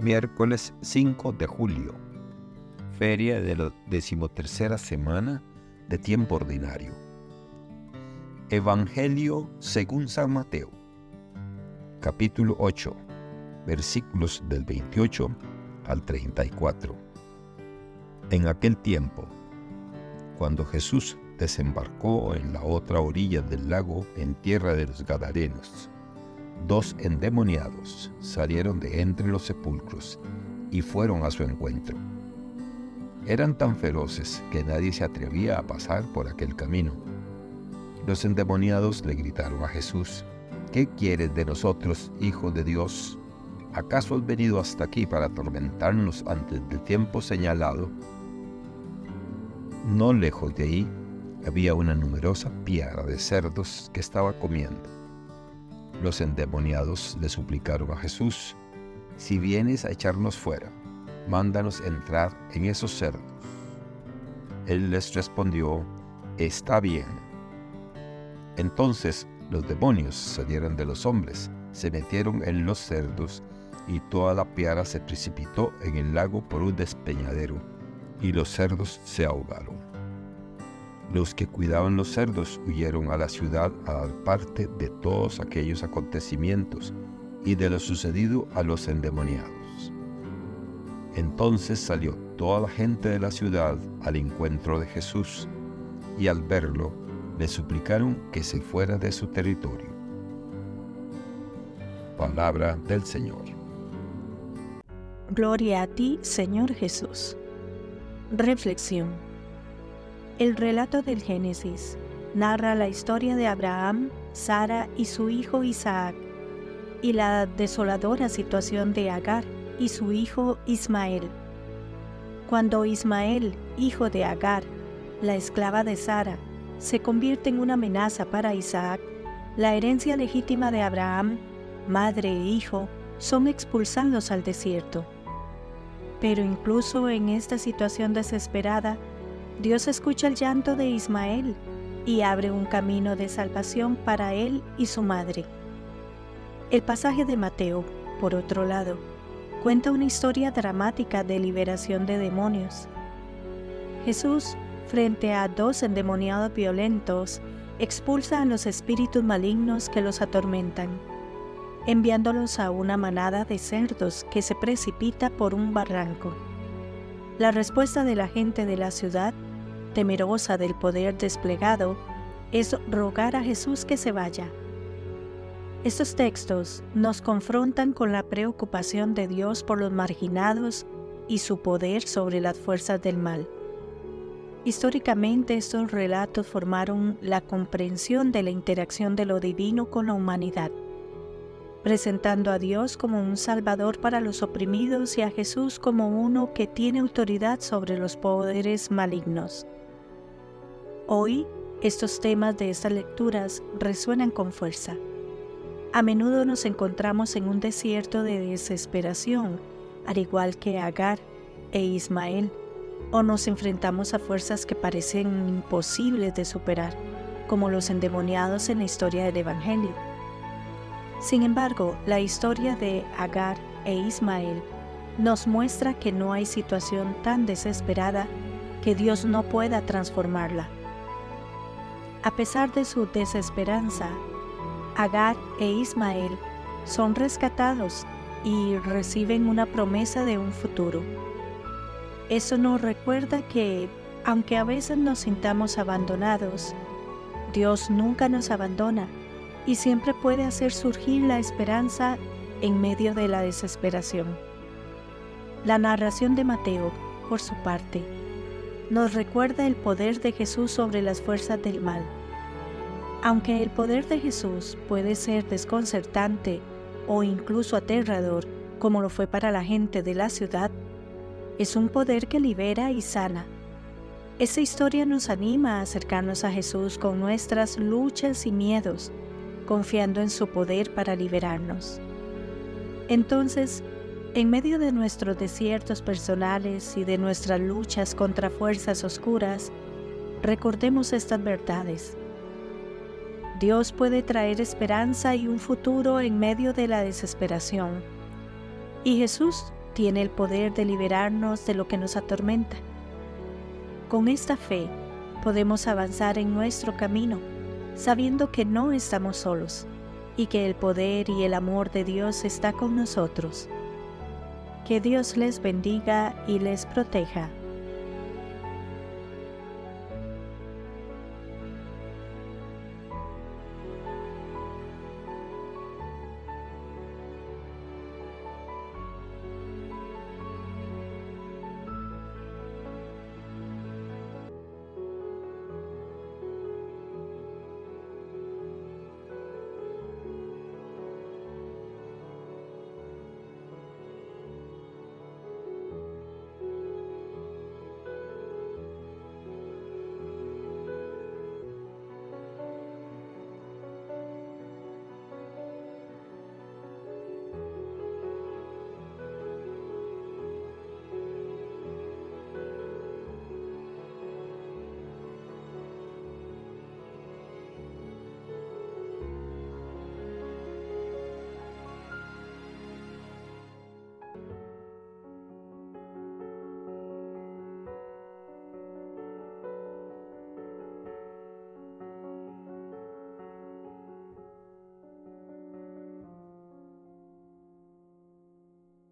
Miércoles 5 de julio, feria de la decimotercera semana de tiempo ordinario. Evangelio según San Mateo, capítulo 8, versículos del 28 al 34. En aquel tiempo, cuando Jesús desembarcó en la otra orilla del lago en tierra de los Gadarenos, dos endemoniados salieron de entre los sepulcros y fueron a su encuentro. Eran tan feroces que nadie se atrevía a pasar por aquel camino. Los endemoniados le gritaron a Jesús, ¿qué quieres de nosotros, Hijo de Dios? ¿Acaso has venido hasta aquí para atormentarnos antes del tiempo señalado? No lejos de ahí había una numerosa piara de cerdos que estaba comiendo. Los endemoniados le suplicaron a Jesús, si vienes a echarnos fuera, mándanos entrar en esos cerdos. Él les respondió, está bien. Entonces los demonios salieron de los hombres, se metieron en los cerdos, y toda la piara se precipitó en el lago por un despeñadero, y los cerdos se ahogaron. Los que cuidaban los cerdos huyeron a la ciudad a dar parte de todos aquellos acontecimientos y de lo sucedido a los endemoniados. Entonces salió toda la gente de la ciudad al encuentro de Jesús, y al verlo le suplicaron que se fuera de su territorio. Palabra del Señor. Gloria a ti, Señor Jesús. Reflexión. El relato del Génesis narra la historia de Abraham, Sara y su hijo Isaac, y la desoladora situación de Agar y su hijo Ismael. Cuando Ismael, hijo de Agar, la esclava de Sara, se convierte en una amenaza para Isaac, la herencia legítima de Abraham, madre e hijo, son expulsados al desierto. Pero incluso en esta situación desesperada, Dios escucha el llanto de Ismael y abre un camino de salvación para él y su madre. El pasaje de Mateo, por otro lado, cuenta una historia dramática de liberación de demonios. Jesús, frente a dos endemoniados violentos, expulsa a los espíritus malignos que los atormentan, enviándolos a una manada de cerdos que se precipita por un barranco. La respuesta de la gente de la ciudad, temerosa del poder desplegado, es rogar a Jesús que se vaya. Estos textos nos confrontan con la preocupación de Dios por los marginados y su poder sobre las fuerzas del mal. Históricamente estos relatos formaron la comprensión de la interacción de lo divino con la humanidad presentando a Dios como un Salvador para los oprimidos y a Jesús como uno que tiene autoridad sobre los poderes malignos. Hoy, estos temas de estas lecturas resuenan con fuerza. A menudo nos encontramos en un desierto de desesperación, al igual que Agar e Ismael, o nos enfrentamos a fuerzas que parecen imposibles de superar, como los endemoniados en la historia del Evangelio. Sin embargo, la historia de Agar e Ismael nos muestra que no hay situación tan desesperada que Dios no pueda transformarla. A pesar de su desesperanza, Agar e Ismael son rescatados y reciben una promesa de un futuro. Eso nos recuerda que, aunque a veces nos sintamos abandonados, Dios nunca nos abandona y siempre puede hacer surgir la esperanza en medio de la desesperación. La narración de Mateo, por su parte, nos recuerda el poder de Jesús sobre las fuerzas del mal. Aunque el poder de Jesús puede ser desconcertante o incluso aterrador, como lo fue para la gente de la ciudad, es un poder que libera y sana. Esta historia nos anima a acercarnos a Jesús con nuestras luchas y miedos, confiando en su poder para liberarnos. Entonces, en medio de nuestros desiertos personales y de nuestras luchas contra fuerzas oscuras, recordemos estas verdades. Dios puede traer esperanza y un futuro en medio de la desesperación. Y Jesús tiene el poder de liberarnos de lo que nos atormenta. Con esta fe podemos avanzar en nuestro camino, sabiendo que no estamos solos y que el poder y el amor de Dios está con nosotros. Que Dios les bendiga y les proteja.